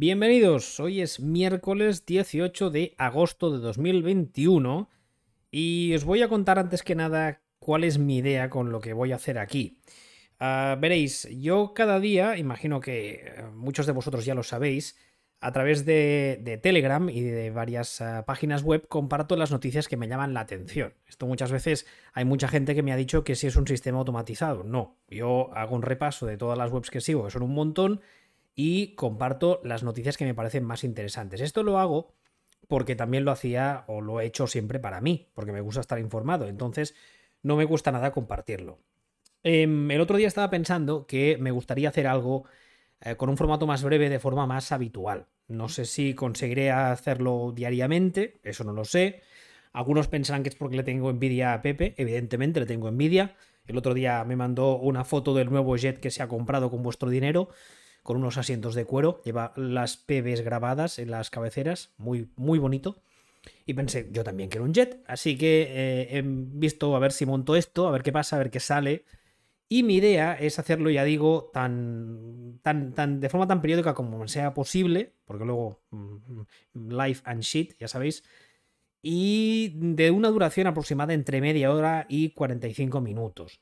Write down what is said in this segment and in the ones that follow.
Bienvenidos, hoy es miércoles 18 de agosto de 2021 y os voy a contar antes que nada cuál es mi idea con lo que voy a hacer aquí. Ah, veréis, yo cada día, imagino que eh, muchos de vosotros ya lo sabéis, a través de, Telegram y de varias ah, páginas web comparto las noticias que me llaman la atención. Esto muchas veces hay mucha gente que me ha dicho que si es un sistema automatizado. No, yo hago un repaso de todas las webs que sigo, que son un montón, y comparto las noticias que me parecen más interesantes. Esto lo hago porque también lo hacía o lo he hecho siempre para mí, porque me gusta estar informado, entonces no me gusta nada compartirlo. Em, el otro día estaba pensando que me gustaría hacer algo eh, con un formato más breve de forma más habitual. No sé si conseguiré hacerlo diariamente, eso no lo sé. Algunos pensarán que es porque le tengo envidia a Pepe, evidentemente le tengo envidia. El otro día me mandó una foto del nuevo jet que se ha comprado con vuestro dinero con unos asientos de cuero, lleva las PBs grabadas en las cabeceras, muy, muy bonito. Y pensé, yo también quiero un jet, así que eh, he visto a ver si monto esto, a ver qué pasa, a ver qué sale. Y mi idea es hacerlo, ya digo, tan, tan, tan, de forma tan periódica como sea posible, porque luego mm, mm, live and shit, ya sabéis, y de una duración aproximada entre media hora y 45 minutos.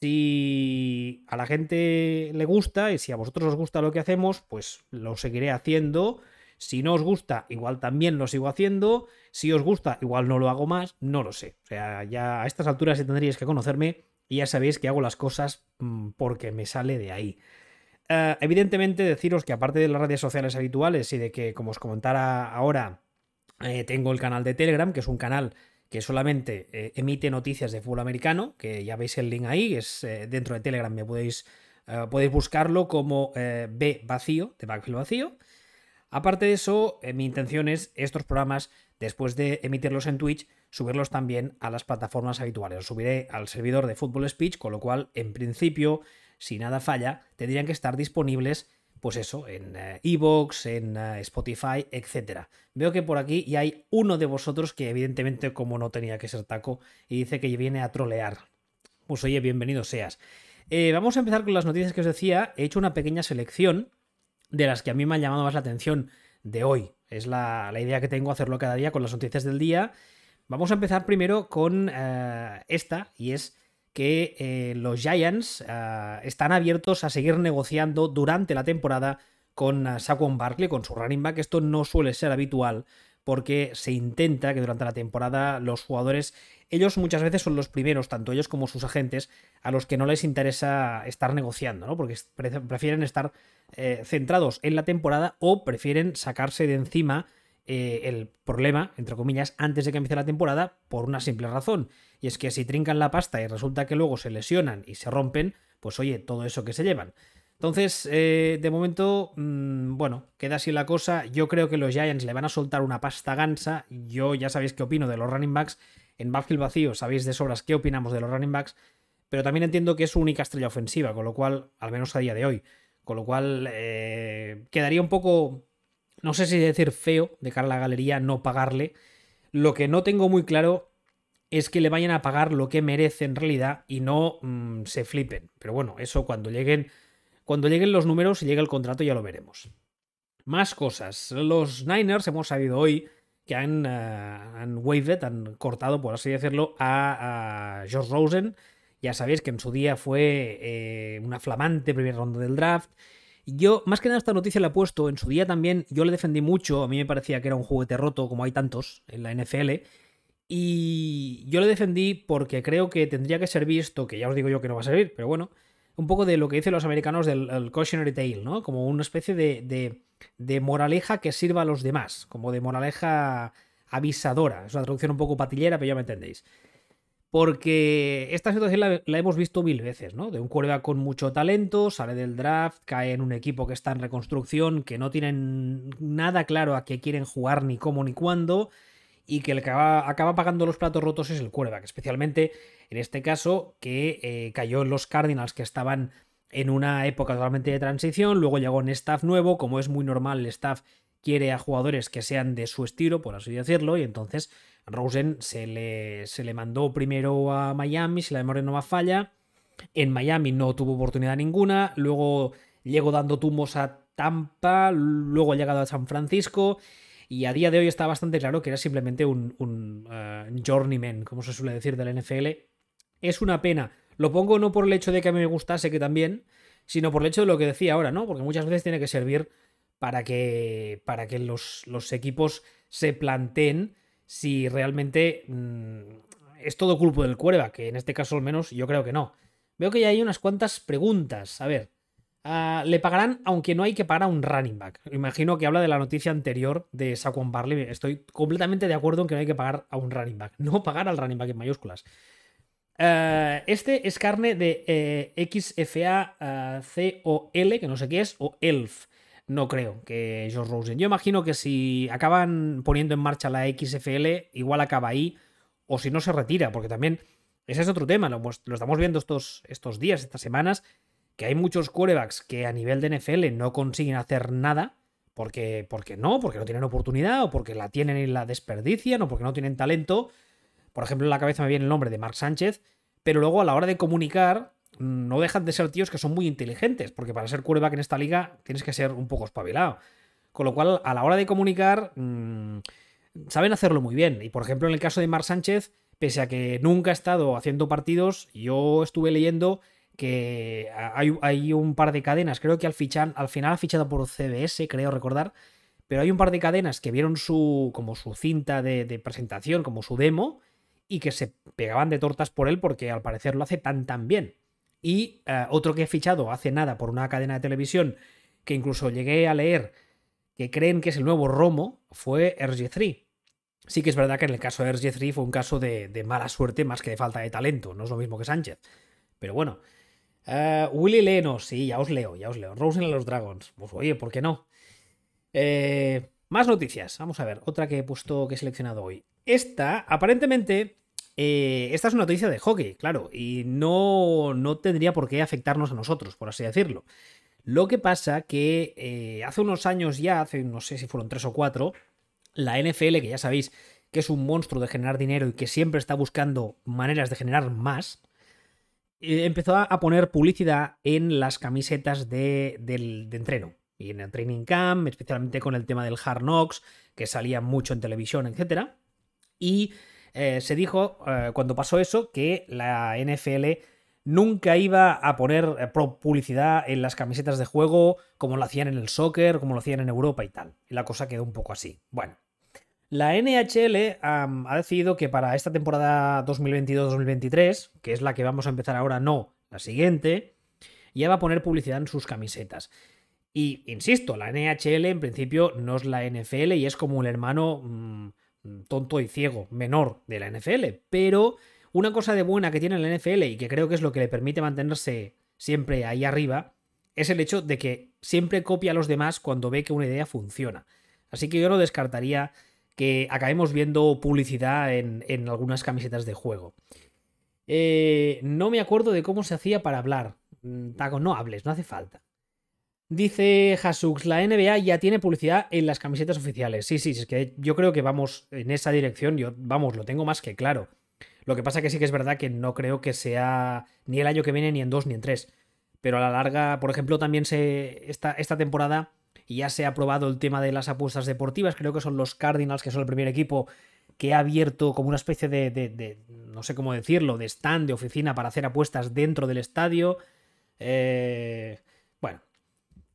Si a la gente le gusta y si a vosotros os gusta lo que hacemos, pues lo seguiré haciendo. Si no os gusta, igual también lo sigo haciendo. Si os gusta, igual no lo hago más. No lo sé. O sea, ya a estas alturas tendríais que conocerme y ya sabéis que hago las cosas mm, porque me sale de ahí. Eh, evidentemente, deciros que aparte de las redes sociales habituales y de que, como os comentara ahora, eh, tengo el canal de Telegram, que es un canal que solamente eh, emite noticias de fútbol americano, que ya veis el link ahí, es eh, dentro de Telegram, me podéis, eh, podéis buscarlo como B vacío, de backfield vacío. Aparte de eso, mi intención es estos programas, después de emitirlos en Twitch, subirlos también a las plataformas habituales. Los subiré al servidor de Football Speech, con lo cual, en principio, si nada falla, tendrían que estar disponibles pues eso, en eh, Evox, en eh, Spotify, etc. Veo que por aquí ya hay uno de vosotros que evidentemente como no tenía que ser taco y dice que viene a trolear. Pues oye, bienvenido seas. Eh, vamos a empezar con las noticias que os decía. He hecho una pequeña selección de las que a mí me han llamado más la atención de hoy. Es la, idea que tengo hacerlo cada día con las noticias del día. Vamos a empezar primero con esta y es que eh, los Giants ah, están abiertos a seguir negociando durante la temporada con uh, Saquon Barkley, con su running back. Esto no suele ser habitual porque se intenta que durante la temporada los jugadores, ellos muchas veces son los primeros, tanto ellos como sus agentes, a los que no les interesa estar negociando, ¿no? Porque prefieren estar eh, centrados en la temporada o prefieren sacarse de encima eh, el problema, entre comillas, antes de que empiece la temporada, por una simple razón. Y es que si trincan la pasta y resulta que luego se lesionan y se rompen, pues oye, todo eso que se llevan. Entonces, eh, de momento, mm, bueno, queda así la cosa. Yo creo que los Giants le van a soltar una pasta gansa. Yo ya sabéis qué opino de los running backs. En backfield vacío sabéis de sobras qué opinamos de los running backs. Pero también entiendo que es su única estrella ofensiva, con lo cual, al menos a día de hoy, con lo cual eh, quedaría un poco no sé si decir feo de cara a la galería no pagarle. Lo que no tengo muy claro es que le vayan a pagar lo que merece en realidad y no mm, se flipen. Pero bueno, eso cuando lleguen, cuando lleguen los números y llegue el contrato ya lo veremos. Más cosas. Los Niners hemos sabido hoy que han, uh, han waved, han cortado, por así decirlo, a, a Josh Rosen. Ya sabéis que en su día fue eh, una flamante primera ronda del draft yo, más que nada, esta noticia la he puesto en su día también. Yo le defendí mucho. A mí me parecía que era un juguete roto, como hay tantos en la NFL. Y yo le defendí porque creo que tendría que ser visto, que ya os digo yo que no va a servir, pero bueno, un poco de lo que dicen los americanos del cautionary tale, ¿no? Como una especie de, de, de, moraleja que sirva a los demás, como de moraleja avisadora. Es una traducción un poco patillera, pero ya me entendéis. Porque esta situación la, hemos visto mil veces, ¿no? De un quarterback con mucho talento, sale del draft, cae en un equipo que está en reconstrucción, que no tienen nada claro a qué quieren jugar, ni cómo, ni cuándo, y que el que acaba, pagando los platos rotos es el quarterback, especialmente en este caso que eh, cayó en los Cardinals que estaban en una época totalmente de transición, luego llegó un staff nuevo, como es muy normal, el staff quiere a jugadores que sean de su estilo, por así decirlo, y entonces Rosen se le, se le mandó primero a Miami, si la memoria no me falla. En Miami no tuvo oportunidad ninguna. Luego llegó dando tumbos a Tampa, luego ha llegado a San Francisco y a día de hoy está bastante claro que era simplemente un, eh, journeyman, como se suele decir del NFL. Es una pena. Lo pongo no por el hecho de que a mí me gustase, que también, sino por el hecho de lo que decía ahora, ¿no? Porque muchas veces tiene que servir para que, para que los, equipos se planteen si realmente mm, es todo culpa del cuerva, que en este caso al menos yo creo que no. Veo que ya hay unas cuantas preguntas. A ver, ah, le pagarán aunque no hay que pagar a un running back. Imagino que habla de la noticia anterior de Saquon Barley. Estoy completamente de acuerdo en que no hay que pagar a un running back. No pagar al running back en mayúsculas. Eh, este es carne de eh, XFACOL, que no sé qué es, o ELF. No creo que Josh Rosen. Yo imagino que si acaban poniendo en marcha la XFL, igual acaba ahí, o si no se retira, porque también ese es otro tema. Lo, estamos viendo estos, estos días, estas semanas, que hay muchos quarterbacks que a nivel de NFL no consiguen hacer nada. Porque, porque no, porque no tienen oportunidad, o porque la tienen y la desperdician, o porque no tienen talento. Por ejemplo, en la cabeza me viene el nombre de Mark Sánchez, pero luego a la hora de comunicar no dejan de ser tíos que son muy inteligentes, porque para ser quarterback en esta liga tienes que ser un poco espabilado. Con lo cual, a la hora de comunicar, mm, saben hacerlo muy bien. Y por ejemplo, en el caso de Mark Sánchez, pese a que nunca ha estado haciendo partidos, yo estuve leyendo que hay, un par de cadenas, creo que al, al final ha fichado por CBS, creo recordar, pero hay un par de cadenas que vieron su, como su cinta de presentación, como su demo, y que se pegaban de tortas por él porque al parecer lo hace tan tan bien. Y eh, otro que he fichado hace nada por una cadena de televisión que incluso llegué a leer que creen que es el nuevo Romo fue RG3. Sí que es verdad que en el caso de RG3 fue un caso de, mala suerte más que de falta de talento, no es lo mismo que Sánchez. Pero bueno. Uh, Willy Leno, sí, ya os leo, ya os leo. Rosen a los Dragons. Pues oye, ¿por qué no? Eh, más noticias. Vamos a ver, otra que he puesto, que he seleccionado hoy. Esta, aparentemente, eh, esta es una noticia de hockey, claro, y no, no tendría por qué afectarnos a nosotros, por así decirlo. Lo que pasa que eh, hace unos años ya, hace no sé si fueron tres o cuatro, la NFL, que ya sabéis que es un monstruo de generar dinero y que siempre está buscando maneras de generar más, eh, empezó a poner publicidad en las camisetas de, de entreno y en el training camp, especialmente con el tema del hard knocks, que salía mucho en televisión, etcétera. Y eh, se dijo, eh, cuando pasó eso, que la NFL nunca iba a poner eh, publicidad en las camisetas de juego como lo hacían en el soccer, como lo hacían en Europa y tal. Y la cosa quedó un poco así. Bueno, la NHL ha decidido que para esta temporada 2022-2023, que es la que vamos a empezar ahora, no, la siguiente, ya va a poner publicidad en sus camisetas. Y insisto, la NHL en principio no es la NFL y es como un hermano Mm, tonto y ciego, menor de la NFL. Pero una cosa de buena que tiene la NFL y que creo que es lo que le permite mantenerse siempre ahí arriba, es el hecho de que siempre copia a los demás cuando ve que una idea funciona. Así que yo no descartaría que acabemos viendo publicidad en, algunas camisetas de juego. Eh, no me acuerdo de cómo se hacía para hablar. Mm, Taco, no hables, no hace falta. Dice Hasux, la NBA ya tiene publicidad en las camisetas oficiales. Sí, sí, es que yo creo que vamos en esa dirección. Yo, vamos, lo tengo más que claro. Lo que pasa que sí que es verdad que no creo que sea ni el año que viene, ni en dos, ni en tres. Pero a la larga, por ejemplo, también se. Esta, esta temporada ya se ha aprobado el tema de las apuestas deportivas. Creo que son los Cardinals, que son el primer equipo que ha abierto como una especie de, de, de no sé cómo decirlo, de stand, de oficina para hacer apuestas dentro del estadio. Eh,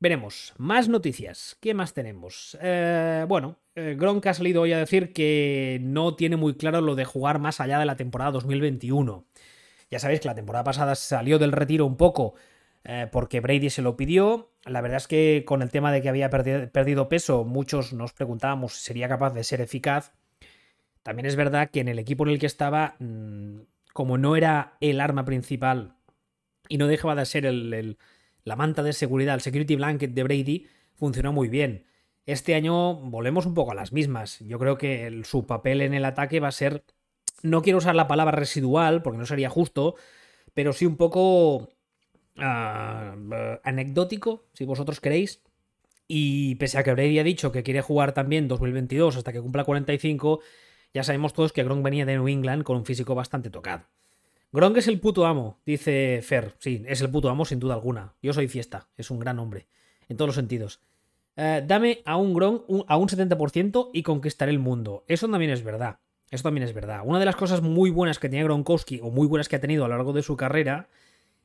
Veremos, más noticias. ¿Qué más tenemos? Eh, bueno, eh, Gronk ha salido hoy a decir que no tiene muy claro lo de jugar más allá de la temporada 2021. Ya sabéis que la temporada pasada salió del retiro un poco eh, porque Brady se lo pidió. La verdad es que con el tema de que había perdido peso, muchos nos preguntábamos si sería capaz de ser eficaz. También es verdad que en el equipo en el que estaba, mm, como no era el arma principal y no dejaba de ser el la manta de seguridad, el security blanket de Brady, funcionó muy bien. Este año volvemos un poco a las mismas. Yo creo que su papel en el ataque va a ser, no quiero usar la palabra residual, porque no sería justo, pero sí un poco ah, anecdótico, si vosotros queréis. Y pese a que Brady ha dicho que quiere jugar también 2022 hasta que cumpla 45, ya sabemos todos que Gronk venía de New England con un físico bastante tocado. Gronk es el puto amo, dice Fer. Sí, es el puto amo sin duda alguna. Yo soy fiesta, es un gran hombre, en todos los sentidos. eh, dame a un Gronk a un 70% y conquistaré el mundo. Eso también es verdad. Eso también es verdad. Una de las cosas muy buenas que tenía Gronkowski, o muy buenas que ha tenido a lo largo de su carrera,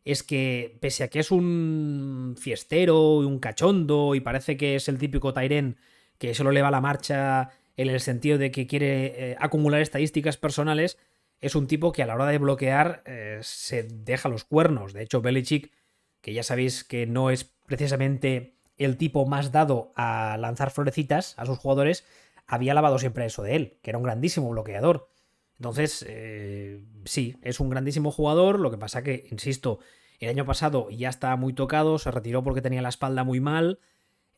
es que, pese a que es un fiestero y un cachondo, y parece que es el típico Tyren que solo le va la marcha en el sentido de que quiere eh, acumular estadísticas personales, es un tipo que a la hora de bloquear eh, se deja los cuernos. De hecho, Belichick, que ya sabéis que no es precisamente el tipo más dado a lanzar florecitas a sus jugadores, había lavado siempre eso de él, que era un grandísimo bloqueador. Entonces, eh, sí, es un grandísimo jugador, lo que pasa que, insisto, el año pasado ya estaba muy tocado, se retiró porque tenía la espalda muy mal.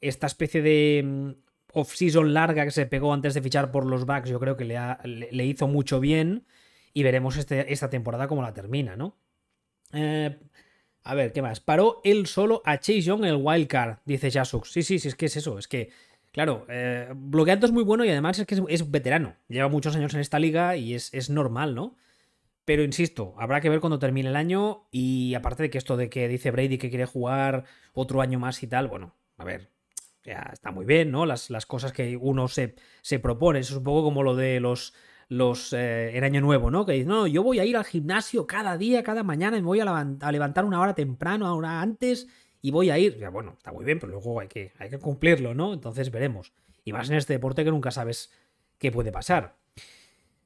Esta especie de mm, off-season larga que se pegó antes de fichar por los Bucks, yo creo que le, le, hizo mucho bien. Y veremos este, esta temporada cómo la termina, ¿no? Eh, a ver, ¿qué más? Paró él solo a Chase Young en el wildcard, dice Jasux. Sí, sí, sí, es que es eso. Es que, claro, eh, bloqueando es muy bueno y además es que es, veterano. Lleva muchos años en esta liga y es, es normal, ¿no? Pero insisto, habrá que ver cuando termine el año. Y aparte de que esto de que dice Brady que quiere jugar otro año más y tal, bueno, a ver, ya está muy bien, ¿no? Las, las cosas que uno se, se propone. Eso es un poco como lo de los. Los, eh, en Año Nuevo, ¿no? Que dice, no, yo voy a ir al gimnasio cada día, cada mañana, me voy a, levantar una hora temprano, una hora antes, y voy a ir. Ya, bueno, está muy bien, pero luego hay que, hay que cumplirlo, ¿no? Entonces veremos. Y más en este deporte que nunca sabes qué puede pasar.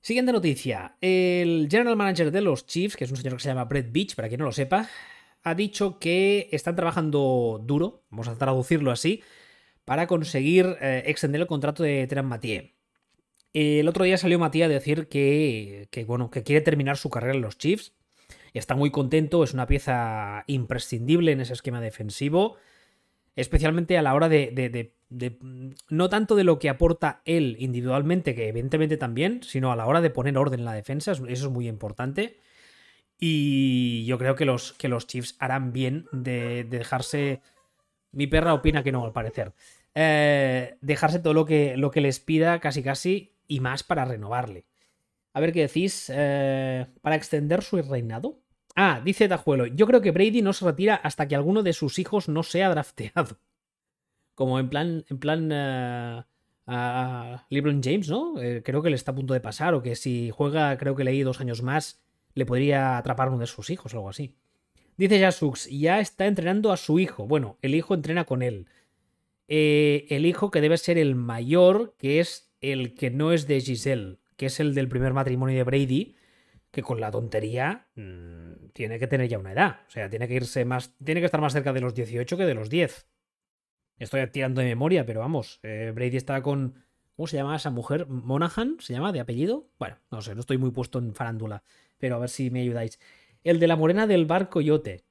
Siguiente noticia. El general manager de los Chiefs, que es un señor que se llama Brett Beach, para quien no lo sepa, ha dicho que están trabajando duro, vamos a traducirlo así, para conseguir eh, extender el contrato de Terán Mathieu. El otro día salió Matías a decir que, bueno, que quiere terminar su carrera en los Chiefs. Está muy contento, es una pieza imprescindible en ese esquema defensivo, especialmente a la hora de no tanto de lo que aporta él individualmente, que evidentemente también, sino a la hora de poner orden en la defensa, eso es muy importante. Y yo creo que los, que los Chiefs harán bien de, dejarse... Mi perra opina que no, al parecer. Eh, dejarse todo lo que, lo que les pida casi casi y más para renovarle. A ver qué decís. Eh, ¿Para extender su reinado? Ah, dice Tajuelo. Yo creo que Brady no se retira hasta que alguno de sus hijos no sea drafteado como en plan, en plan eh, a LeBron James, ¿no? Eh, creo que le está a punto de pasar, o que si juega, creo que leí dos años más, le podría atrapar uno de sus hijos o algo así. Dice Jasux, ya está entrenando a su hijo. Bueno, el hijo entrena con él. El hijo que debe ser el mayor, que es el que no es de Giselle, que es el del primer matrimonio de Brady, que con la tontería mm, tiene que tener ya una edad. O sea, tiene que irse más. Tiene que estar más cerca de los 18 que de los 10. Estoy tirando de memoria, pero vamos, eh, Brady está con... ¿Cómo se llama esa mujer? ¿Monahan se llama de apellido? Bueno, no sé, no estoy muy puesto en farándula, pero a ver si me ayudáis. El de la morena del bar Coyote.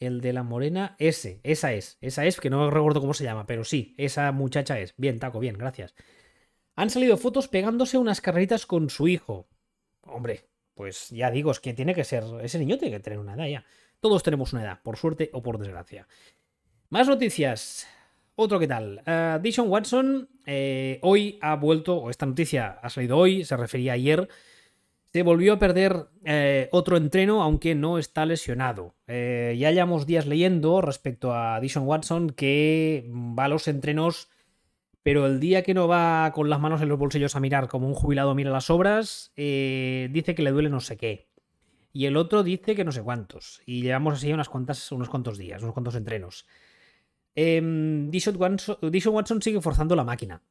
El de la morena, ese, esa es, esa es, que no recuerdo cómo se llama, pero sí, esa muchacha es. Bien, taco, bien, gracias. Han salido fotos pegándose unas carreritas con su hijo. Hombre, pues ya digo, es que tiene que ser, ese niño tiene que tener una edad ya. Todos tenemos una edad, por suerte o por desgracia. Más noticias. Otro que tal. Uh, Dishon Watson eh, hoy ha vuelto, o esta noticia ha salido hoy, se refería ayer. Se volvió a perder eh, otro entreno, aunque no está lesionado. ya llevamos días leyendo respecto a Dishon Watson que va a los entrenos, pero el día que no va con las manos en los bolsillos a mirar como un jubilado mira las obras, dice que le duele no sé qué. Y el otro dice que no sé cuántos. Y llevamos así unas cuantas, unos cuantos días, unos cuantos entrenos. Eh, Dishon Watson, sigue forzando la máquina.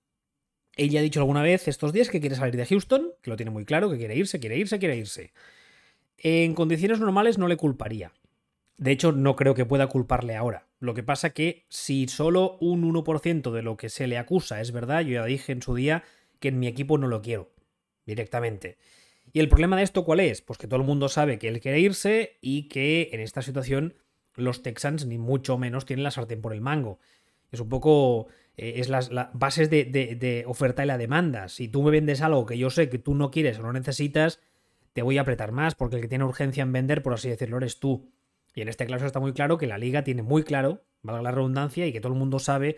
Ella ha dicho alguna vez estos días que quiere salir de Houston, que lo tiene muy claro, que quiere irse, quiere irse, quiere irse. En condiciones normales no le culparía. De hecho, no creo que pueda culparle ahora. Lo que pasa que si solo un 1% de lo que se le acusa es verdad, yo ya dije en su día que en mi equipo no lo quiero directamente. ¿Y el problema de esto cuál es? Pues que todo el mundo sabe que él quiere irse y que en esta situación los Texans ni mucho menos tienen la sartén por el mango. Es un poco... Eh, es las, bases de, oferta y la demanda. Si tú me vendes algo que yo sé que tú no quieres o no necesitas, te voy a apretar más, porque el que tiene urgencia en vender, por así decirlo, eres tú. Y en este caso está muy claro que la liga tiene muy claro, valga la redundancia, y que todo el mundo sabe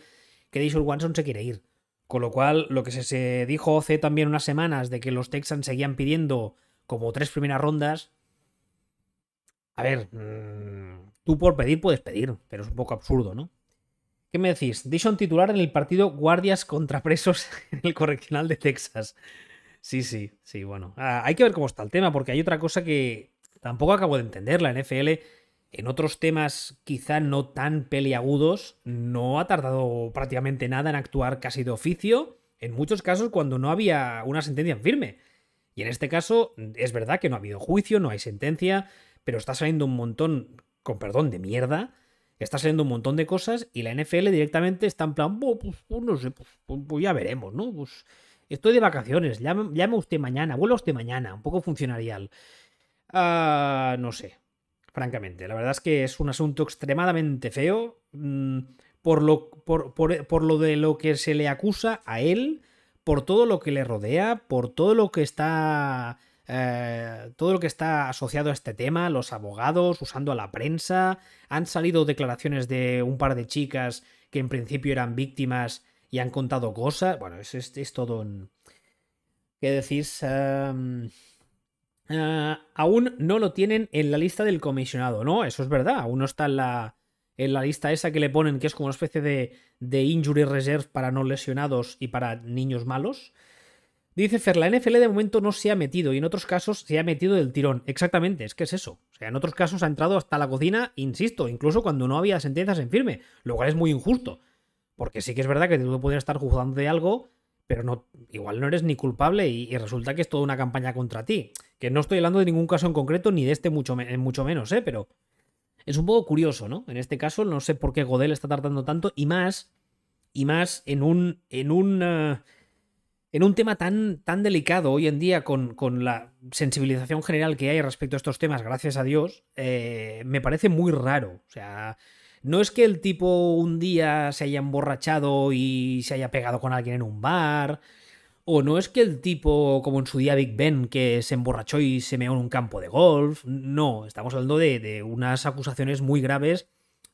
que Dishon Watson se quiere ir. Con lo cual, lo que se, dijo hace también unas semanas de que los Texans seguían pidiendo como tres primeras rondas. A ver, mm, Tú por pedir puedes pedir, pero es un poco absurdo, ¿no? ¿Qué me decís? Dishon titular en el partido Guardias contra Presos en el Correccional de Texas. Sí, sí, sí, bueno. Ah, hay que ver cómo está el tema, porque hay otra cosa que tampoco acabo de entender. La NFL, en otros temas quizá no tan peliagudos, no ha tardado prácticamente nada en actuar casi de oficio, en muchos casos cuando no había una sentencia firme. Y en este caso, es verdad que no ha habido juicio, no hay sentencia, pero está saliendo un montón, con perdón, de mierda está saliendo un montón de cosas y la NFL directamente está en plan, pues, pues, no sé, pues, pues, pues, ya veremos, ¿no? Estoy de vacaciones, llame, usted mañana, vuelva usted mañana, un poco funcionarial. Ah, no sé, francamente, la verdad es que es un asunto extremadamente feo mm, por, lo, por, por lo de lo que se le acusa a él, por todo lo que le rodea, por todo lo que está eh, todo lo que está asociado a este tema, los abogados, usando a la prensa. Han salido declaraciones de un par de chicas que en principio eran víctimas y han contado cosas. Bueno, es, es, todo. ¿Qué decís? Em, eh, aún no lo tienen en la lista del comisionado, ¿no? Eso es verdad, aún no está en la, en la lista esa que le ponen, que es como una especie de, de injury reserve para no lesionados y para niños malos. Dice Fer, la NFL de momento no se ha metido y en otros casos se ha metido del tirón. Exactamente, es que es eso. O sea, en otros casos ha entrado hasta la cocina, insisto, incluso cuando no había sentencias en firme, lo cual es muy injusto. Porque sí que es verdad que tú podrías estar juzgando de algo, pero no, igual no eres ni culpable y, resulta que es toda una campaña contra ti. Que no estoy hablando de ningún caso en concreto ni de este mucho, mucho menos, ¿eh? Pero es un poco curioso, ¿no? En este caso no sé por qué Godel está tardando tanto y más, y más en un... En un eh, en un tema tan, tan delicado hoy en día con, la sensibilización general que hay respecto a estos temas, gracias a Dios, eh, me parece muy raro. O sea, no es que el tipo un día se haya emborrachado y se haya pegado con alguien en un bar, o no es que el tipo, como en su día Big Ben, que se emborrachó y se meó en un campo de golf. No, estamos hablando de, de unas acusaciones muy graves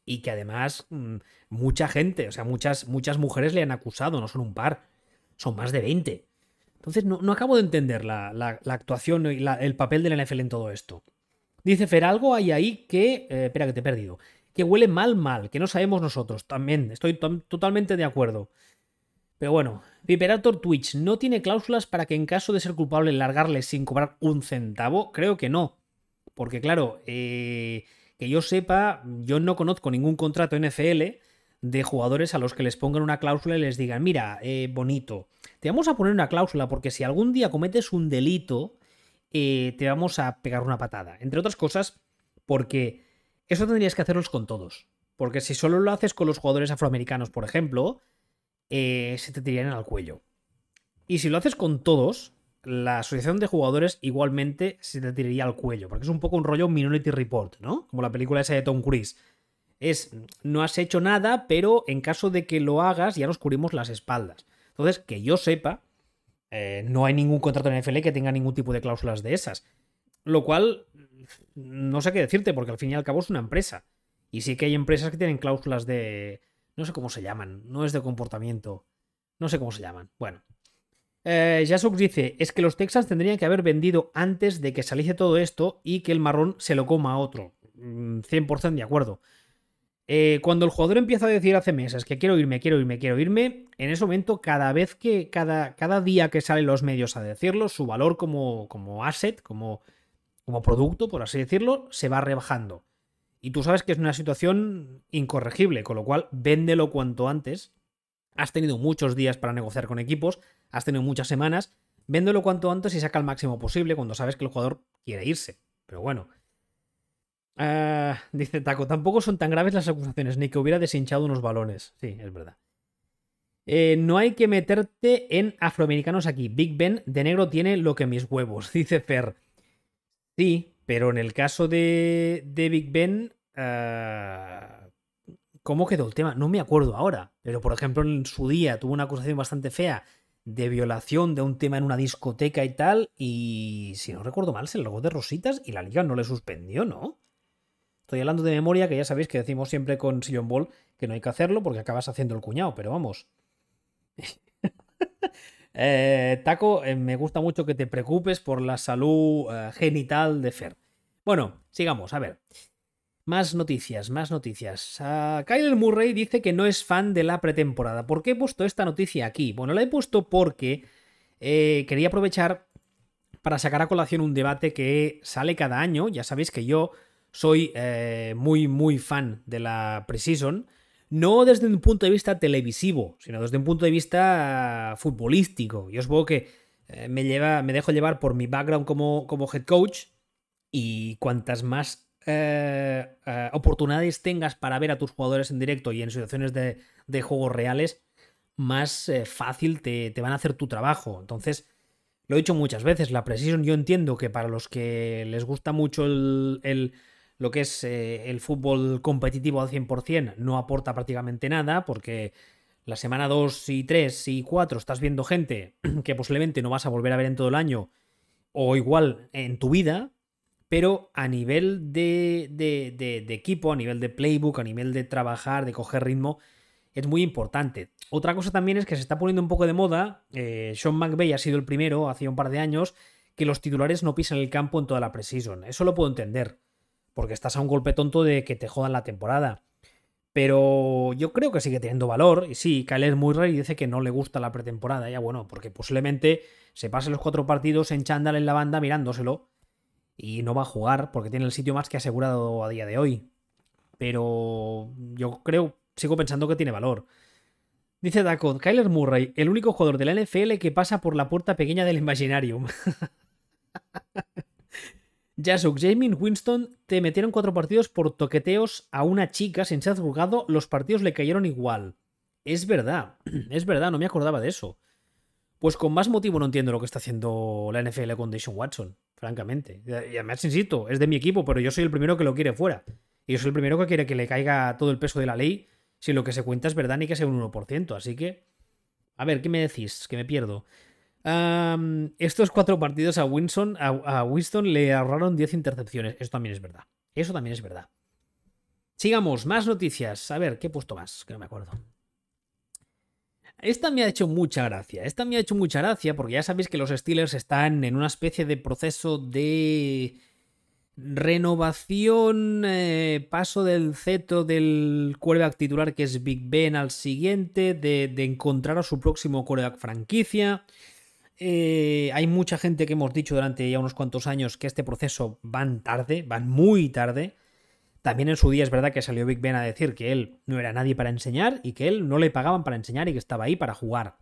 y que además mm, mucha gente, o sea, muchas, muchas mujeres le han acusado, no son un par son más de 20. Entonces no, acabo de entender la, actuación y el papel de la NFL en todo esto. Dice Fer, algo hay ahí que... Eh, espera que te he perdido. Que huele mal, mal, que no sabemos nosotros. También, estoy totalmente de acuerdo. Pero bueno, Viperator Twitch, ¿no tiene cláusulas para que en caso de ser culpable largarle sin cobrar un centavo? Creo que no. Porque claro, eh, que yo sepa, yo no conozco ningún contrato NFL de jugadores a los que les pongan una cláusula y les digan, mira, eh, bonito, te vamos a poner una cláusula porque si algún día cometes un delito, eh, te vamos a pegar una patada. Entre otras cosas, porque eso tendrías que hacerlos con todos. Porque si solo lo haces con los jugadores afroamericanos, por ejemplo, eh, se te tirarían al cuello. Y si lo haces con todos, la asociación de jugadores igualmente se te tiraría al cuello. Porque es un poco un rollo Minority Report, ¿no? Como la película esa de Tom Cruise es no has hecho nada, pero en caso de que lo hagas ya nos cubrimos las espaldas. Entonces, que yo sepa, eh, no hay ningún contrato en NFL que tenga ningún tipo de cláusulas de esas. Lo cual, no sé qué decirte, porque al fin y al cabo es una empresa. Y sí que hay empresas que tienen cláusulas de... No sé cómo se llaman, no es de comportamiento. No sé cómo se llaman. Bueno. Eh, dice, es que los Texans tendrían que haber vendido antes de que saliese todo esto y que el marrón se lo coma a otro. 100% mm, de acuerdo. Eh, cuando el jugador empieza a decir hace meses que quiero irme, quiero irme, quiero irme, en ese momento, cada vez que, cada, cada día que salen los medios a decirlo, su valor como, como asset, como, como producto, por así decirlo, se va rebajando. Y tú sabes que es una situación incorregible, con lo cual véndelo cuanto antes. Has tenido muchos días para negociar con equipos, has tenido muchas semanas, véndelo cuanto antes y saca el máximo posible cuando sabes que el jugador quiere irse. Pero bueno, Ah, dice Taco, tampoco son tan graves las acusaciones, ni que hubiera deshinchado unos balones. Sí, es verdad. Eh, no hay que meterte en afroamericanos aquí. Big Ben de negro tiene lo que mis huevos, dice Fer. Sí, pero en el caso de, de Big Ben, ah, ¿cómo quedó el tema? No me acuerdo ahora, pero por ejemplo en su día tuvo una acusación bastante fea de violación de un tema en una discoteca y tal, y si no recuerdo mal, se largó de rositas y la liga no le suspendió, ¿no? Estoy hablando de memoria, que ya sabéis que decimos siempre con Sillon Ball que no hay que hacerlo porque acabas haciendo el cuñado, pero vamos. Eh, Taco, eh, me gusta mucho que te preocupes por la salud eh, genital de Fer. Bueno, sigamos, a ver. Más noticias, más noticias. Uh, Kyler Murray dice que no es fan de la pretemporada. ¿Por qué he puesto esta noticia aquí? Bueno, la he puesto porque eh, quería aprovechar para sacar a colación un debate que sale cada año. Ya sabéis que yo soy muy, muy fan de la Precision. No desde un punto de vista televisivo, sino desde un punto de vista futbolístico. Yo supongo que eh, me, lleva, me dejo llevar por mi background como, como head coach y cuantas más eh, oportunidades tengas para ver a tus jugadores en directo y en situaciones de, de juegos reales, más fácil te, te, van a hacer tu trabajo. Entonces, lo he dicho muchas veces, la Precision yo entiendo que para los que les gusta mucho el lo que es eh, el fútbol competitivo al 100% no aporta prácticamente nada porque la semana 2 y 3 y 4 estás viendo gente que posiblemente no vas a volver a ver en todo el año o igual en tu vida, pero a nivel de, de, equipo, a nivel de playbook, a nivel de trabajar, de coger ritmo, es muy importante. Otra cosa también es que se está poniendo un poco de moda, eh, Sean McVeigh ha sido el primero hace un par de años, que los titulares no pisan el campo en toda la preseason. Eso lo puedo entender porque estás a un golpe tonto de que te jodan la temporada. Pero yo creo que sigue teniendo valor. Y sí, Kyler Murray dice que no le gusta la pretemporada. Ya bueno, porque posiblemente se pase los cuatro partidos en chándal en la banda mirándoselo. Y no va a jugar porque tiene el sitio más que asegurado a día de hoy. Pero yo creo, sigo pensando que tiene valor. Dice Dakot, Kyler Murray, el único jugador de la NFL que pasa por la puerta pequeña del Imaginarium. Jasuk, Jamie Winston te metieron cuatro partidos por toqueteos a una chica sin ser juzgado, los partidos le cayeron igual. Es verdad, es verdad, no me acordaba de eso. Pues con más motivo no entiendo lo que está haciendo la NFL con Deshaun Watson, francamente. Y además, insisto, es de mi equipo, pero yo soy el primero que lo quiere fuera. Y yo soy el primero que quiere que le caiga todo el peso de la ley si lo que se cuenta es verdad ni que sea un 1%. Así que, a ver, ¿qué me decís? Que me pierdo estos cuatro partidos a Winston, a, Winston le ahorraron 10 intercepciones. Eso también es verdad. Eso también es verdad. Sigamos, más noticias. A ver, ¿qué he puesto más? Que no me acuerdo. Esta me ha hecho mucha gracia. Esta me ha hecho mucha gracia porque ya sabéis que los Steelers están en una especie de proceso de renovación, eh, paso del ceto del quarterback titular que es Big Ben al siguiente, de, de encontrar a su próximo quarterback franquicia. Eh, hay mucha gente que hemos dicho durante ya unos cuantos años que este proceso van tarde, van muy tarde. También en su día es verdad que salió Big Ben a decir que él no era nadie para enseñar y que él no le pagaban para enseñar y que estaba ahí para jugar.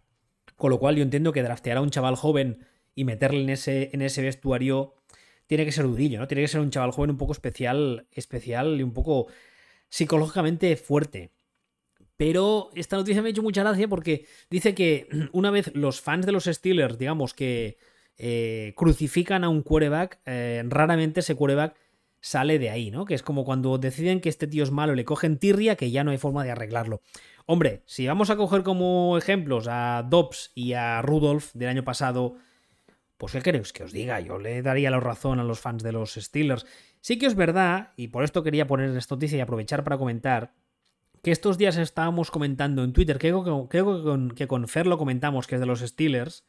Con lo cual yo entiendo que draftear a un chaval joven y meterle en ese, en ese vestuario tiene que ser durillo, ¿no? Tiene que ser un chaval joven un poco especial, especial y un poco psicológicamente fuerte. Pero esta noticia me ha hecho mucha gracia porque dice que una vez los fans de los Steelers, digamos que eh, crucifican a un quarterback, eh, raramente ese quarterback sale de ahí, ¿no? Que es como cuando deciden que este tío es malo, le cogen tirria, que ya no hay forma de arreglarlo. Hombre, si vamos a coger como ejemplos a Dobbs y a Rudolph del año pasado, pues ¿qué queréis que os diga? Yo le daría la razón a los fans de los Steelers. Sí que es verdad, y por esto quería poner esta noticia y aprovechar para comentar, que estos días estábamos comentando en Twitter, creo que, con, que con Fer lo comentamos, que es de los Steelers.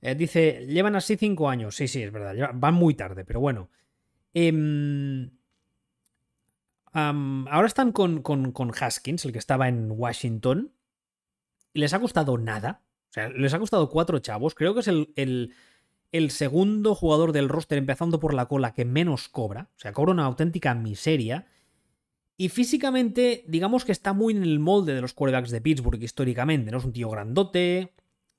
Eh, dice, llevan así cinco años. Sí, sí, es verdad, van muy tarde, pero bueno. Em, ahora están con, con, Haskins, el que estaba en Washington. Y les ha costado nada. O sea, les ha costado cuatro chavos. Creo que es el, el, el segundo jugador del roster, empezando por la cola, que menos cobra. O sea, cobra una auténtica miseria. Y físicamente, digamos que está muy en el molde de los quarterbacks de Pittsburgh históricamente, ¿no? Es un tío grandote,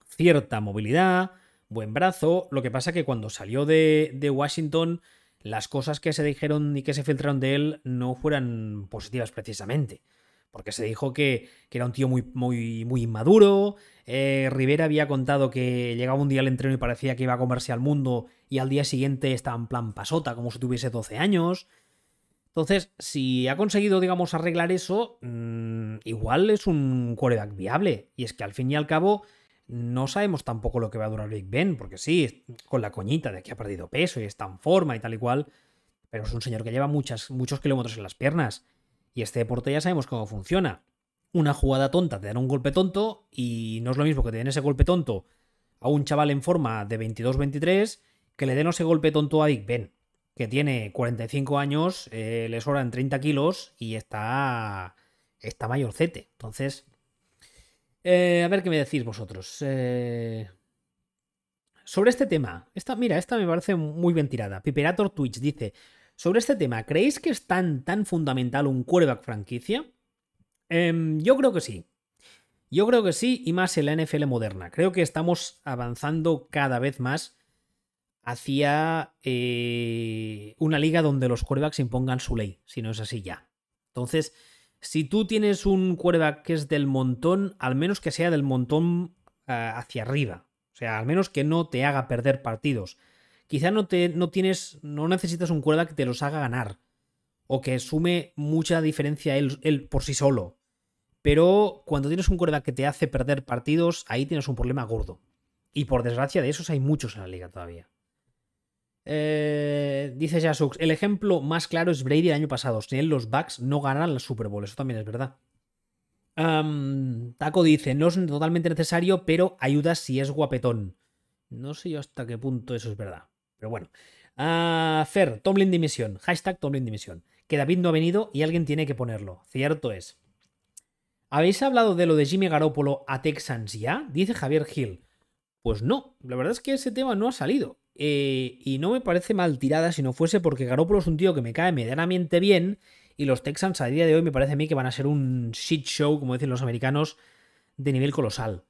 cierta movilidad, buen brazo. Lo que pasa que cuando salió de, Washington, las cosas que se dijeron y que se filtraron de él no fueran positivas precisamente. Porque se dijo que, era un tío muy, muy, muy inmaduro. Eh, Rivera había contado que llegaba un día al entreno y parecía que iba a comerse al mundo y al día siguiente estaba en plan pasota, como si tuviese 12 años. Entonces, si ha conseguido, digamos, arreglar eso, mm, igual es un quarterback viable. Y es que al fin y al cabo, no sabemos tampoco lo que va a durar Big Ben, porque sí, con la coñita de que ha perdido peso y está en forma y tal y cual, pero es un señor que lleva muchas, muchos kilómetros en las piernas. Y este deporte ya sabemos cómo funciona. Una jugada tonta te dan un golpe tonto y no es lo mismo que te den ese golpe tonto a un chaval en forma de 22-23 que le den ese golpe tonto a Big Ben. Que tiene 45 años, eh, le sobran 30 kilos y está, está mayorcete. Entonces, eh, a ver qué me decís vosotros. Eh, sobre este tema, esta, mira, esta me parece muy bien tirada. Piperator Twitch dice, sobre este tema, ¿creéis que es tan, tan fundamental un quarterback franquicia? Em, yo creo que sí. Yo creo que sí, y más en la NFL moderna. Creo que estamos avanzando cada vez más hacia eh, una liga donde los quarterbacks impongan su ley, si no es así ya. Entonces, si tú tienes un quarterback que es del montón, al menos que sea del montón eh, hacia arriba. O sea, al menos que no te haga perder partidos. Quizá no, te, no tienes, no necesitas un quarterback que te los haga ganar. O que sume mucha diferencia él por sí solo. Pero cuando tienes un quarterback que te hace perder partidos, ahí tienes un problema gordo. Y por desgracia de esos hay muchos en la liga todavía. Eh, dice Jasux, el ejemplo más claro es Brady el año pasado. Sin él los Bucks no ganan la Super Bowl. Eso también es verdad. Taco dice, no es totalmente necesario, pero ayuda si es guapetón. No sé yo hasta qué punto eso es verdad. Pero bueno. Uh, Fer, Tomlin dimisión. Hashtag Tomlin dimisión. Que David no ha venido y alguien tiene que ponerlo. Cierto es. ¿Habéis hablado de lo de Jimmy Garoppolo a Texans ya? Dice Javier Gil. Pues no, la verdad es que ese tema no ha salido. Eh, y no me parece mal tirada si no fuese porque Garoppolo es un tío que me cae medianamente bien y los Texans a día de hoy me parece a mí que van a ser un shit show, como dicen los americanos, de nivel colosal.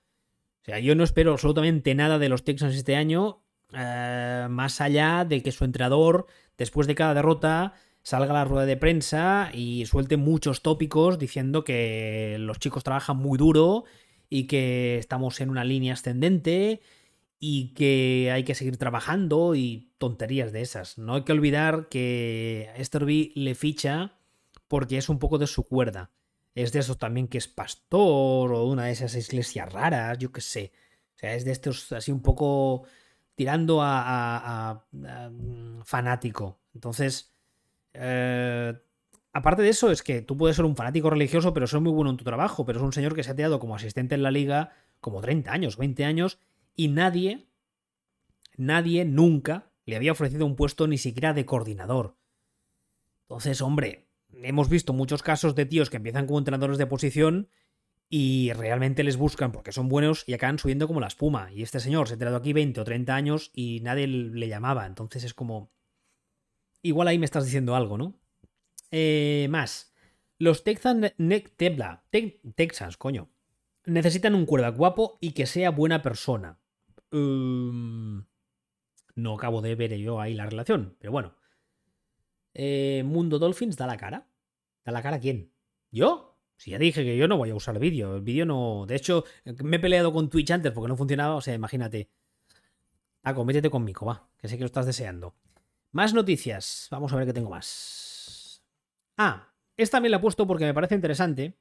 O sea, yo no espero absolutamente nada de los Texans este año, eh, más allá de que su entrenador, después de cada derrota, salga a la rueda de prensa y suelte muchos tópicos diciendo que los chicos trabajan muy duro y que estamos en una línea ascendente y que hay que seguir trabajando y tonterías de esas. No hay que olvidar que B le ficha porque es un poco de su cuerda. Es de esos también que es pastor o una de esas iglesias raras, yo qué sé. O sea, es de estos así un poco tirando a mm, fanático. Entonces, eh, aparte de eso, es que tú puedes ser un fanático religioso, pero ser muy bueno en tu trabajo. Pero es un señor que se ha quedado como asistente en la liga como 30 años, 20 años, y nadie, nadie nunca le había ofrecido un puesto ni siquiera de coordinador. Entonces, hombre, hemos visto muchos casos de tíos que empiezan como entrenadores de posición y realmente les buscan porque son buenos y acaban subiendo como la espuma. Y este señor se ha entrenado aquí 20 o 30 años y nadie le llamaba. Entonces es como Igual ahí me estás diciendo algo, ¿no? Eh, más. Los Texans, Tebla, Texans, coño. Necesitan un cuerda guapo y que sea buena persona. Um, no acabo de ver yo ahí la relación, pero bueno. Eh, Mundo Dolphins da la cara. ¿Da la cara quién? ¿Yo? Si ya dije que yo no voy a usar vídeo. El vídeo no. De hecho, me he peleado con Twitch antes porque no funcionaba. O sea, imagínate. Taco, métete conmigo, va. Que sé que lo estás deseando. Más noticias. Vamos a ver qué tengo más. Ah, esta también la he puesto porque me parece interesante.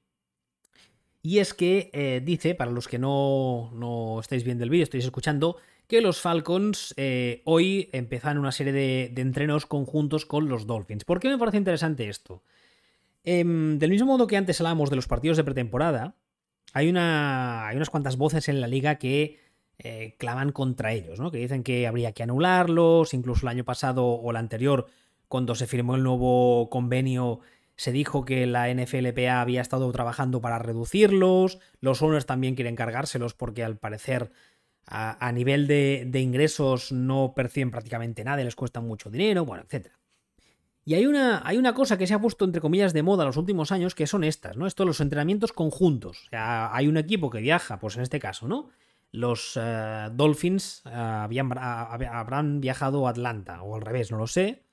Y es que eh, dice, para los que no, no estáis viendo el vídeo, estáis escuchando, que los Falcons eh, hoy empezan una serie de, entrenos conjuntos con los Dolphins. ¿Por qué me parece interesante esto? Em, del mismo modo que antes hablábamos de los partidos de pretemporada, hay, una, hay unas cuantas voces en la liga que eh, claman contra ellos, ¿no? Que dicen que habría que anularlos, incluso el año pasado o el anterior, cuando se firmó el nuevo convenio, se dijo que la NFLPA había estado trabajando para reducirlos, los owners también quieren cargárselos porque al parecer a, nivel de, ingresos no perciben prácticamente nada, les cuesta mucho dinero, bueno, etc. Y hay una, hay una cosa que se ha puesto entre comillas de moda en los últimos años que son estas, ¿no? Esto, los entrenamientos conjuntos. O sea, hay un equipo que viaja, pues en este caso, ¿no? los eh, Dolphins eh, habían, habrán viajado a Atlanta, o al revés, no lo sé.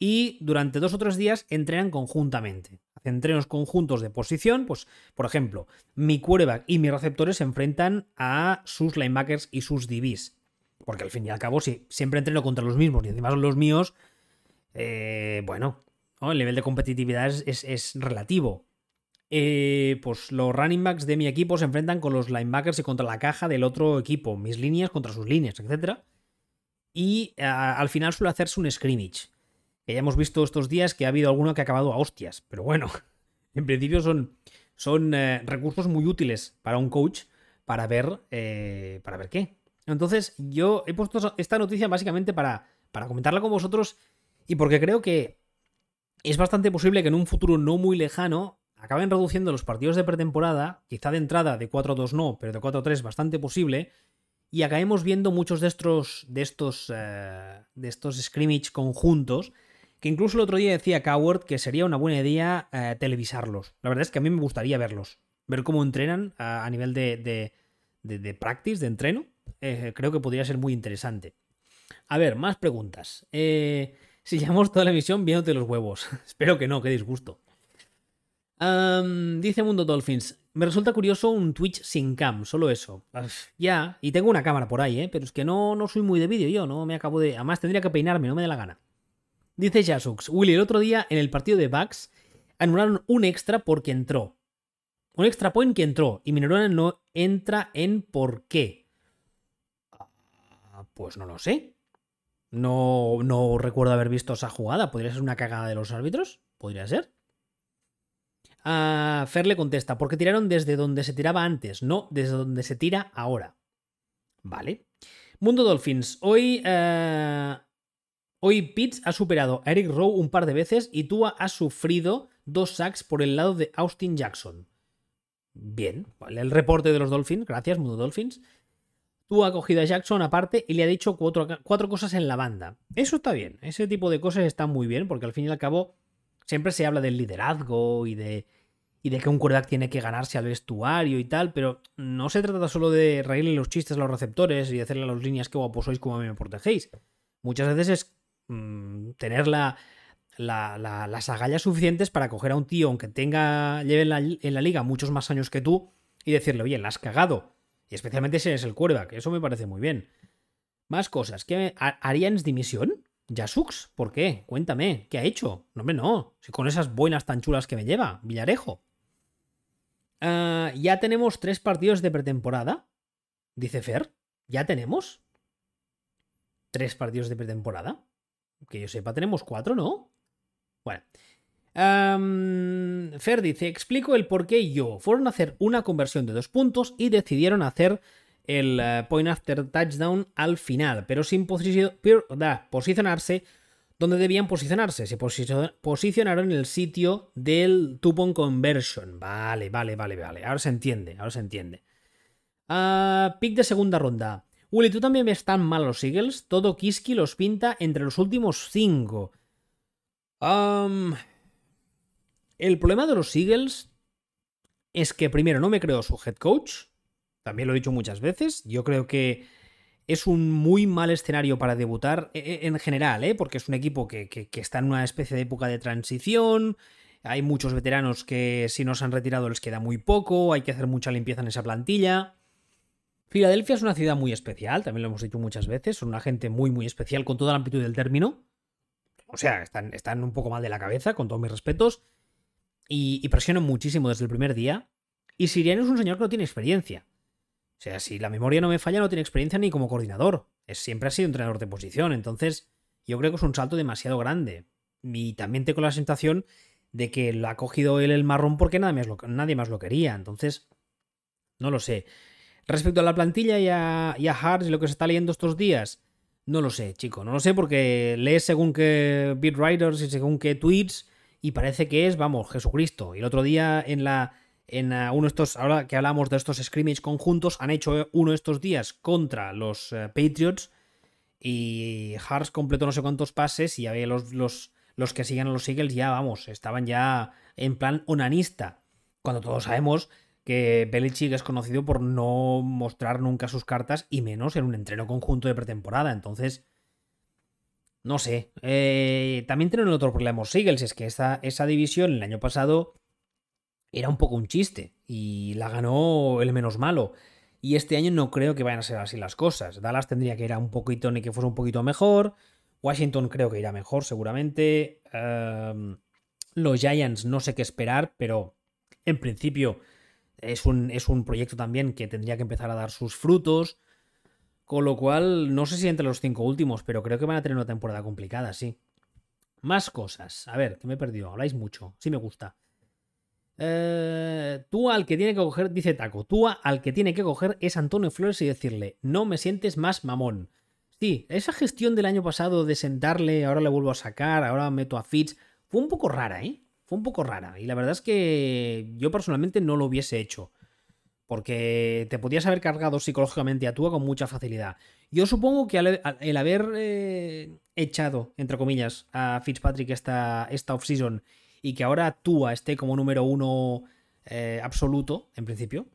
Y durante dos o tres días entrenan conjuntamente. Hacen entrenos conjuntos de posición. Pues, por ejemplo, mi quarterback y mis receptores se enfrentan a sus linebackers y sus DBs. Porque al fin y al cabo, si siempre entreno contra los mismos y encima son los míos, eh, bueno, el nivel de competitividad es relativo. Eh, pues los running backs de mi equipo se enfrentan con los linebackers y contra la caja del otro equipo, mis líneas contra sus líneas, etc. Y al final suele hacerse un scrimmage. Que hemos visto estos días que ha habido alguno que ha acabado a hostias, pero bueno, en principio son, son eh, recursos muy útiles para un coach para ver, eh, para ver qué. Entonces yo he puesto esta noticia básicamente para, para comentarla con vosotros y porque creo que es bastante posible que en un futuro no muy lejano acaben reduciendo los partidos de pretemporada, quizá de entrada de 4-2 no, pero de 4-3 bastante posible, y acabemos viendo muchos de estos, de estos, eh, de estos scrimmage conjuntos, que incluso el otro día decía Coward que sería una buena idea eh, televisarlos. La verdad es que a mí me gustaría verlos, ver cómo entrenan a, nivel de, de, de, de, practice, de entreno. Eh, creo que podría ser muy interesante. A ver, más preguntas. si llamamos toda la emisión viéndote los huevos. Espero que no, qué disgusto dice Mundo Dolphins, me resulta curioso un Twitch sin cam, solo eso. Ya, y tengo una cámara por ahí, ¿eh? pero es que no, no soy muy de vídeo yo, no me acabo de... Además tendría que peinarme, no me da la gana. Dice Jasux, Willy, el otro día en el partido de Bucks anularon un extra porque entró. Un extra point que entró y mi neurona no entra en por qué. Ah, pues no lo sé. No, no recuerdo haber visto esa jugada. ¿Podría ser una cagada de los árbitros? ¿Podría ser? A Fer le contesta, porque tiraron desde donde se tiraba antes, no desde donde se tira ahora. Vale. Mundo Dolphins, hoy... Eh, hoy Pitts ha superado a Eric Rowe un par de veces y Tua ha sufrido dos sacks por el lado de Austin Jackson. Bien, el reporte de los Dolphins, gracias Mundo Dolphins. Tua ha cogido a Jackson aparte y le ha dicho cuatro, cosas en la banda. Eso está bien, ese tipo de cosas están muy bien porque al fin y al cabo siempre se habla del liderazgo y de, y de que un quarterback tiene que ganarse al vestuario y tal, pero no se trata solo de reírle los chistes a los receptores y hacerle a las líneas que guapos sois como a mí me protegéis. Muchas veces es mm, tener la, las agallas suficientes para coger a un tío, aunque tenga, lleve en la, liga muchos más años que tú, y decirle, oye, la has cagado. Y especialmente si eres el quarterback, eso me parece muy bien. Más cosas. ¿Qué, ¿Haríans dimisión? Yasux, ¿por qué? Cuéntame, ¿qué ha hecho? No, hombre, no. Si con esas buenas tan chulas que me lleva, Villarejo. Ah, ya tenemos tres partidos de pretemporada, dice Fer. ¿Ya tenemos? Tres partidos de pretemporada. Que yo sepa, tenemos cuatro, ¿no? Bueno. Fer dice, explico el por qué yo. Fueron a hacer una conversión de dos puntos y decidieron hacer el eh, point after touchdown al final, pero sin posicionarse donde debían posicionarse. Se posicionaron en el sitio del two-point conversion. Vale, vale, vale, vale. Ahora se entiende, ahora se entiende. Uh, pick de segunda ronda. Willy, ¿tú también ves tan mal los Eagles? Todo Kiski los pinta entre los últimos cinco. el problema de los Eagles es que primero no me creo su head coach. También lo he dicho muchas veces. Yo creo que es un muy mal escenario para debutar e, e, en general, ¿eh? porque es un equipo que, está en una especie de época de transición. Hay muchos veteranos que si no se han retirado les queda muy poco, hay que hacer mucha limpieza en esa plantilla. Filadelfia es una ciudad muy especial, también lo hemos dicho muchas veces, son una gente muy muy especial con toda la amplitud del término. O sea, están, están un poco mal de la cabeza, con todos mis respetos, y, presionan muchísimo desde el primer día. Y Siriano es un señor que no tiene experiencia. O sea, si la memoria no me falla, no tiene experiencia ni como coordinador. Es, siempre ha sido entrenador de posición. Entonces, yo creo que es un salto demasiado grande. Y también tengo la sensación de que lo ha cogido él el marrón porque nadie más nadie más lo quería. Entonces, no lo sé. Respecto a la plantilla y a, y y lo que se está leyendo estos días, no lo sé, chico. No lo sé porque lees según qué beat y según qué tweets y parece que es, vamos, Jesucristo. Y el otro día en la en eh, uno de estos, ahora que hablamos de estos scrimmage conjuntos, han hecho uno de estos días contra los eh, Patriots y Hars completó no sé cuántos pases y había los, los, los que siguen a los Eagles ya, vamos, estaban ya en plan onanista. Cuando todos sabemos que Belichick es conocido por no mostrar nunca sus cartas y menos en un entreno conjunto de pretemporada. Entonces, no sé. Eh, también tienen otro problema los Eagles, es que esa, esa división el año pasado era un poco un chiste y la ganó el menos malo. Y este año no creo que vayan a ser así las cosas. Dallas tendría que ir a un poquito ni que fuese un poquito mejor. Washington creo que irá mejor seguramente. Em, los Giants no sé qué esperar, pero en principio es un, es un proyecto también que tendría que empezar a dar sus frutos. Con lo cual, no sé si entre los cinco últimos, pero creo que van a tener una temporada complicada, sí. Más cosas. A ver, que me he perdido. Habláis mucho. Sí me gusta. Eh, tú al que tiene que coger, dice Taco, tú al que tiene que coger es Antonio Flores y decirle, no me sientes más mamón. Sí, esa gestión del año pasado de sentarle, ahora le vuelvo a sacar, ahora meto a Fitz, fue un poco rara, ¿eh? Fue un poco rara. Y la verdad es que yo personalmente no lo hubiese hecho. Porque te podías haber cargado psicológicamente a Tua con mucha facilidad. Yo supongo que el haber eh, echado, entre comillas, a Fitzpatrick esta, esta offseason y que ahora Tua esté como número uno eh, absoluto, en principio,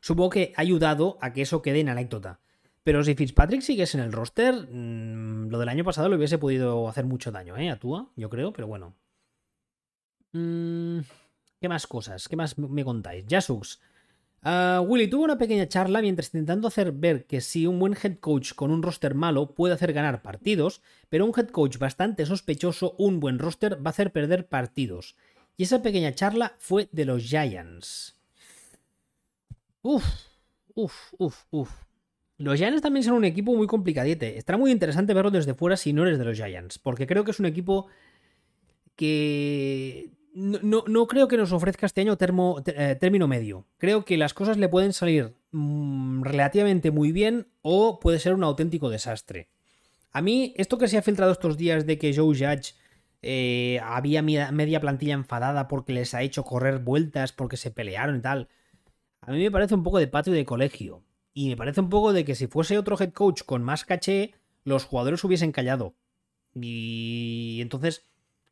supongo que ha ayudado a que eso quede en anécdota. Pero si Fitzpatrick sigues en el roster, mm, lo del año pasado le hubiese podido hacer mucho daño, ¿eh? A Tua, yo creo, pero bueno. Mm, ¿Qué más cosas? ¿Qué más me contáis? Jasux. Uh, Willy tuvo una pequeña charla mientras intentando hacer ver que si un buen head coach con un roster malo puede hacer ganar partidos, pero un head coach bastante sospechoso, un buen roster va a hacer perder partidos. Y esa pequeña charla fue de los Giants. Uf, uf, uf, uf. Los Giants también son un equipo muy complicadete. Estará muy interesante verlo desde fuera si no eres de los Giants, porque creo que es un equipo que no, creo que nos ofrezca este año eh, término medio. Creo que las cosas le pueden salir mm, relativamente muy bien o puede ser un auténtico desastre. A mí, esto que se ha filtrado estos días de que Joe Judge eh, había media plantilla enfadada porque les ha hecho correr vueltas, porque se pelearon y tal, a mí me parece un poco de patio de colegio. Y me parece un poco de que si fuese otro head coach con más caché, los jugadores hubiesen callado. Y entonces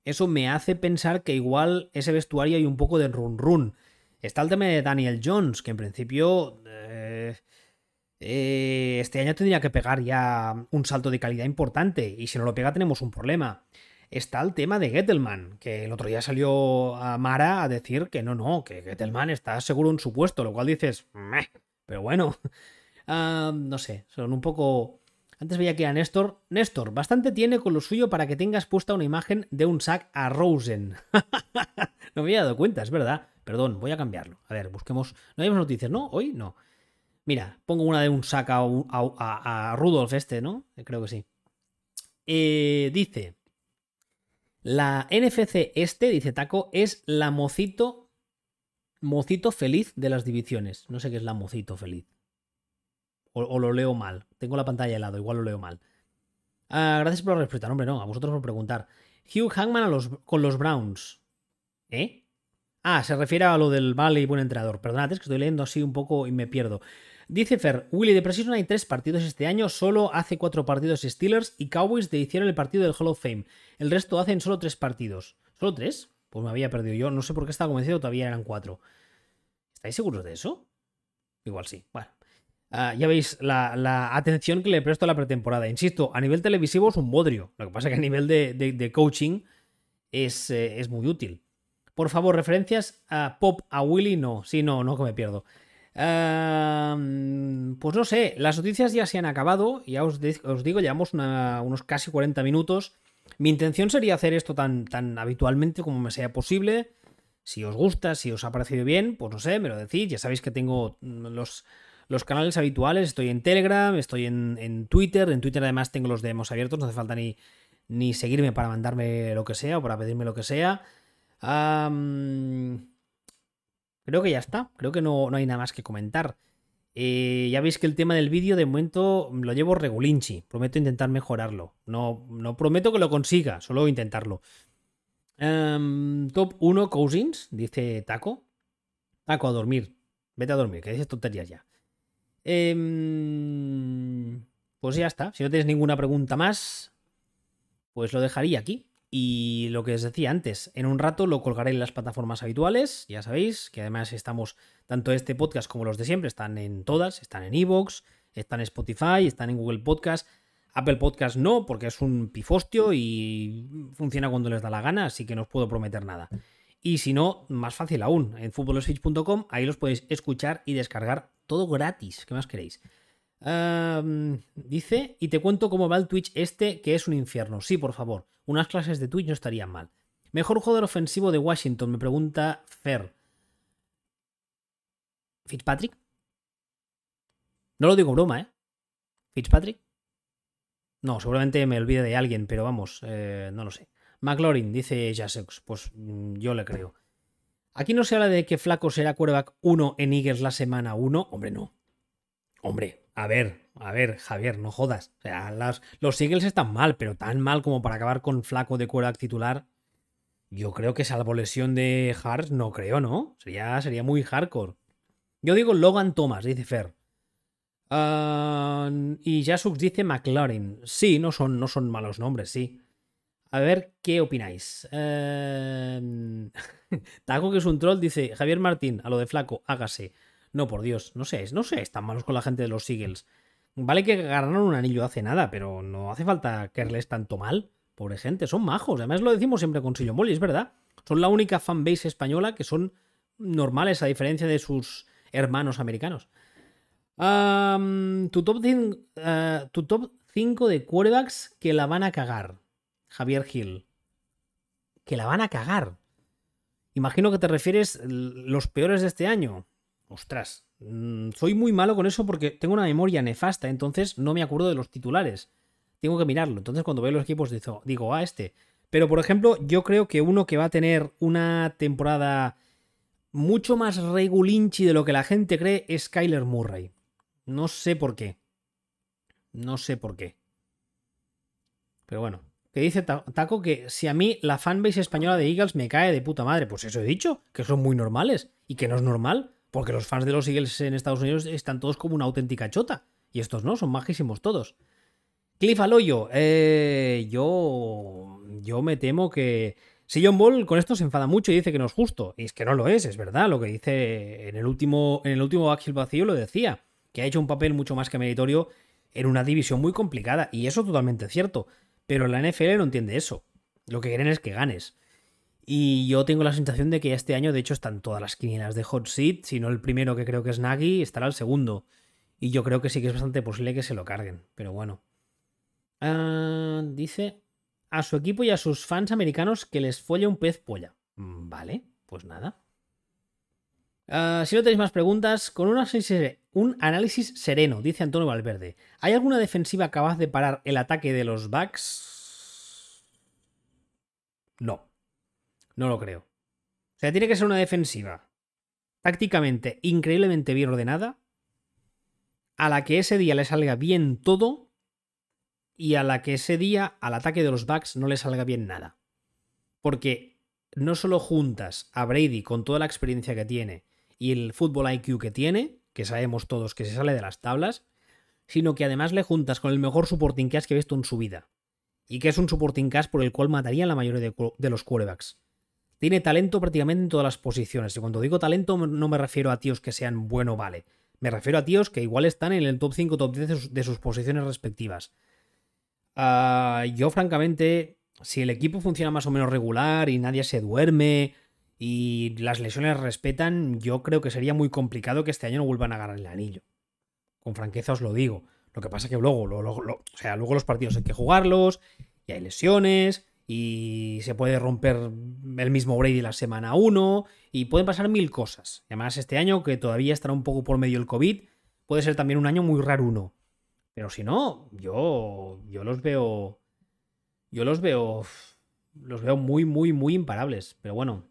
eso me hace pensar que igual ese vestuario hay un poco de run run. Está el tema de Daniel Jones, que en principio eh, eh, este año tendría que pegar ya un salto de calidad importante, y si no lo pega tenemos un problema. Está el tema de Gettelman, que el otro día salió a Mara a decir que no, no, que Gettelman está seguro en su puesto, lo cual dices, Meh. pero bueno, ah, no sé, son un poco antes veía que era Néstor. Néstor, bastante tiene con lo suyo para que tengas puesta una imagen de un sack a Rosen. no me había dado cuenta, es verdad. Perdón, voy a cambiarlo. A ver, busquemos. No hay más noticias, ¿no? Hoy no. Mira, pongo una de un sack a, Rudolf este, ¿no? Creo que sí. Eh, dice. La NFC este, dice Taco, es la mocito. Mocito feliz de las divisiones. No sé qué es la mocito feliz. O, lo leo mal. Tengo la pantalla al lado, igual lo leo mal. Ah, gracias por respetar, hombre, no. A vosotros por preguntar. Hugh Hangman con los Browns. ¿Eh? Ah, se refiere a lo del mal y buen entrenador. Perdonad, es que estoy leyendo así un poco y me pierdo. Dice Fer, Willy, de Precision hay tres partidos este año, solo hace cuatro partidos Steelers y Cowboys te hicieron el partido del Hall of Fame. El resto hacen solo tres partidos. ¿Solo tres? Pues me había perdido yo, no sé por qué estaba convencido, todavía eran cuatro. ¿Estáis seguros de eso? Igual sí. Bueno, Ah, ya veis la, atención que le presto a la pretemporada. Insisto, a nivel televisivo es un bodrio. Lo que pasa que a nivel de, coaching es, eh, es, muy útil. Por favor, referencias a Pop, a Willy, no. Sí, no, no que me pierdo. pues no sé, las noticias ya se han acabado. Ya os, digo, llevamos unos casi 40 minutos. Mi intención sería hacer esto tan, tan habitualmente como me sea posible. Si os gusta, si os ha parecido bien, pues no sé, me lo decís. Ya sabéis que tengo los, los canales habituales. Estoy en Telegram, estoy en, Twitter. En Twitter además tengo los demos abiertos, no hace falta ni, ni seguirme para mandarme lo que sea o para pedirme lo que sea. creo que ya está. Creo que no, hay nada más que comentar. Eh, ya veis que el tema del vídeo de momento lo llevo regulinchi. Prometo intentar mejorarlo. No, no prometo que lo consiga, solo intentarlo. top 1 Cousins, dice Taco. Taco, a dormir. Vete a dormir, que dices tonterías ya. Em, pues ya está. Si no tienes ninguna pregunta más, pues lo dejaría aquí. Y lo que os decía antes, en un rato lo colgaré en las plataformas habituales. Ya sabéis que además estamos, tanto este podcast como los de siempre, están en todas. Están en Evox, están en Spotify, están en Google Podcast. Apple Podcast no, porque es un pifostio y funciona cuando les da la gana, así que no os puedo prometer nada. Y si no, más fácil aún, en futboloswitch.com, ahí los podéis escuchar y descargar todo gratis. ¿Qué más queréis? dice, y te cuento cómo va el Twitch este, que es un infierno. Sí, por favor. Unas clases de Twitch no estarían mal. Mejor jugador ofensivo de Washington, me pregunta Fer. ¿Fitzpatrick? No lo digo broma, ¿eh? ¿Fitzpatrick? No, seguramente me olvide de alguien, pero vamos, eh, no lo sé. McLaurin, dice Jaseux. Pues mm, yo le creo. Aquí no se habla de que Flaco será quarterback 1 en Eagles la semana 1. Hombre, no. Hombre, a ver, A ver, Javier, no jodas. O sea, los Eagles están mal, pero tan mal como para acabar con flaco de cuerda titular. Yo creo que salvo lesión de Hart, no creo, ¿no? Sería, sería muy hardcore. Yo digo Logan Thomas, dice Fer. Ah, y Jasux dice McLaren. Sí, no son, no son malos nombres, sí. A ver qué opináis. Eh... Taco, que es un troll, dice Javier Martín, a lo de flaco, hágase. No, por Dios, no sé, no sé, están malos con la gente de los Eagles. Vale que ganaron un anillo hace nada, pero no hace falta que les tanto mal. Pobre gente, son majos. Además lo decimos siempre con Sillo Molly, es verdad. Son la única fanbase española que son normales a diferencia de sus hermanos americanos. tu, top uh, tu top 5 de quarterbacks que la van a cagar. Javier Gil. Que la van a cagar. Imagino que te refieres los peores de este año. Ostras, mm, soy muy malo con eso porque tengo una memoria nefasta, entonces no me acuerdo de los titulares. Tengo que mirarlo. Entonces cuando veo los equipos digo, digo, ah, este. Pero por ejemplo, yo creo que uno que va a tener una temporada mucho más regulinchi de lo que la gente cree es Kyler Murray. No sé por qué. No sé por qué. Pero bueno, que dice Taco que si a mí la fanbase española de Eagles me cae de puta madre, pues eso he dicho, que son muy normales y que no es normal, porque los fans de los Eagles en Estados Unidos están todos como una auténtica chota y estos no, son majísimos todos. Cliff Aloyo, eh, yo, yo me temo que si John Ball con esto se enfada mucho y dice que no es justo, y es que no lo es, es verdad, lo que dice en el último, en el último Vacío lo decía, que ha hecho un papel mucho más que meritorio en una división muy complicada, y eso totalmente cierto. Pero la NFL no entiende eso. Lo que quieren es que ganes. Y yo tengo la sensación de que este año, de hecho, están todas las quinielas de Hot Seat. Si no el primero que creo que es Nagy, estará el segundo. Y yo creo que sí que es bastante posible que se lo carguen. Pero bueno. Ah, dice a su equipo y a sus fans americanos que les folle un pez polla. Mm, vale, pues nada. Ah, si no tenéis más preguntas, con un análisis, un análisis, sereno, dice Antonio Valverde. ¿Hay alguna defensiva capaz de parar el ataque de los Bucks? No. No lo creo. O sea, tiene que ser una defensiva tácticamente increíblemente bien ordenada, a la que ese día le salga bien todo y a la que ese día al ataque de los Bucks no le salga bien nada. Porque no solo juntas a Brady con toda la experiencia que tiene y el fútbol IQ que tiene, que sabemos todos que se sale de las tablas, sino que además le juntas con el mejor supporting cast que he visto en su vida. Y que es un supporting cast por el cual mataría la mayoría de, los quarterbacks. Tiene talento prácticamente en todas las posiciones. Y cuando digo talento no me refiero a tíos que sean bueno vale. Me refiero a tíos que igual están en el top 5 top 10 de sus, posiciones respectivas. Ah, yo francamente, si el equipo funciona más o menos regular y nadie se duerme y las lesiones respetan, yo creo que sería muy complicado que este año no vuelvan a ganar el anillo. Con franqueza os lo digo. Lo que pasa es que luego, o sea, luego los partidos hay que jugarlos y hay lesiones y se puede romper el mismo Brady la semana 1 y pueden pasar mil cosas. además este año, que todavía estará un poco por medio el COVID, puede ser también un año muy raro uno. Pero si no, yo, yo los veo... Yo los veo... Los veo muy, muy, muy imparables. Pero bueno,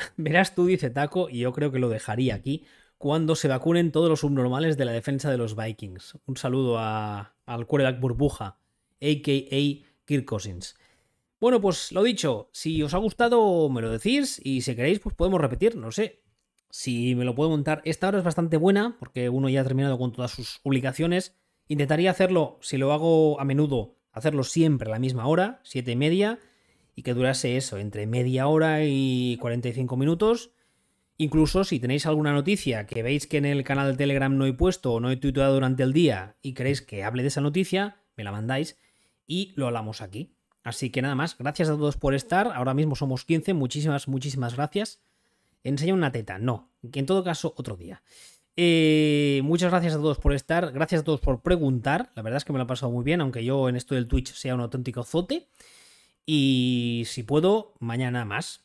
Verás tú, dice Taco, y yo creo que lo dejaría aquí, cuando se vacunen todos los subnormales de la defensa de los Vikings. Un saludo a, al quarterback burbuja, a.k.a. Kirk Cousins. Bueno, pues lo dicho, si os ha gustado me lo decís y si queréis pues podemos repetir, no sé. Si me lo puedo montar, esta hora es bastante buena porque uno ya ha terminado con todas sus obligaciones. Intentaría hacerlo, si lo hago a menudo, hacerlo siempre a la misma hora, siete y media y que durase eso, entre media hora y 45 minutos. Incluso si tenéis alguna noticia que veis que en el canal de Telegram no he puesto o no he tuiteado durante el día y queréis que hable de esa noticia, me la mandáis y lo hablamos aquí. Así que nada más, gracias a todos por estar. Ahora mismo somos 15, muchísimas, muchísimas gracias. Enseña una teta, no, que en todo caso otro día. Eh, muchas gracias a todos por estar, gracias a todos por preguntar. La verdad es que me lo he pasado muy bien, aunque yo en esto del Twitch sea un auténtico zote. Y si puedo, mañana más.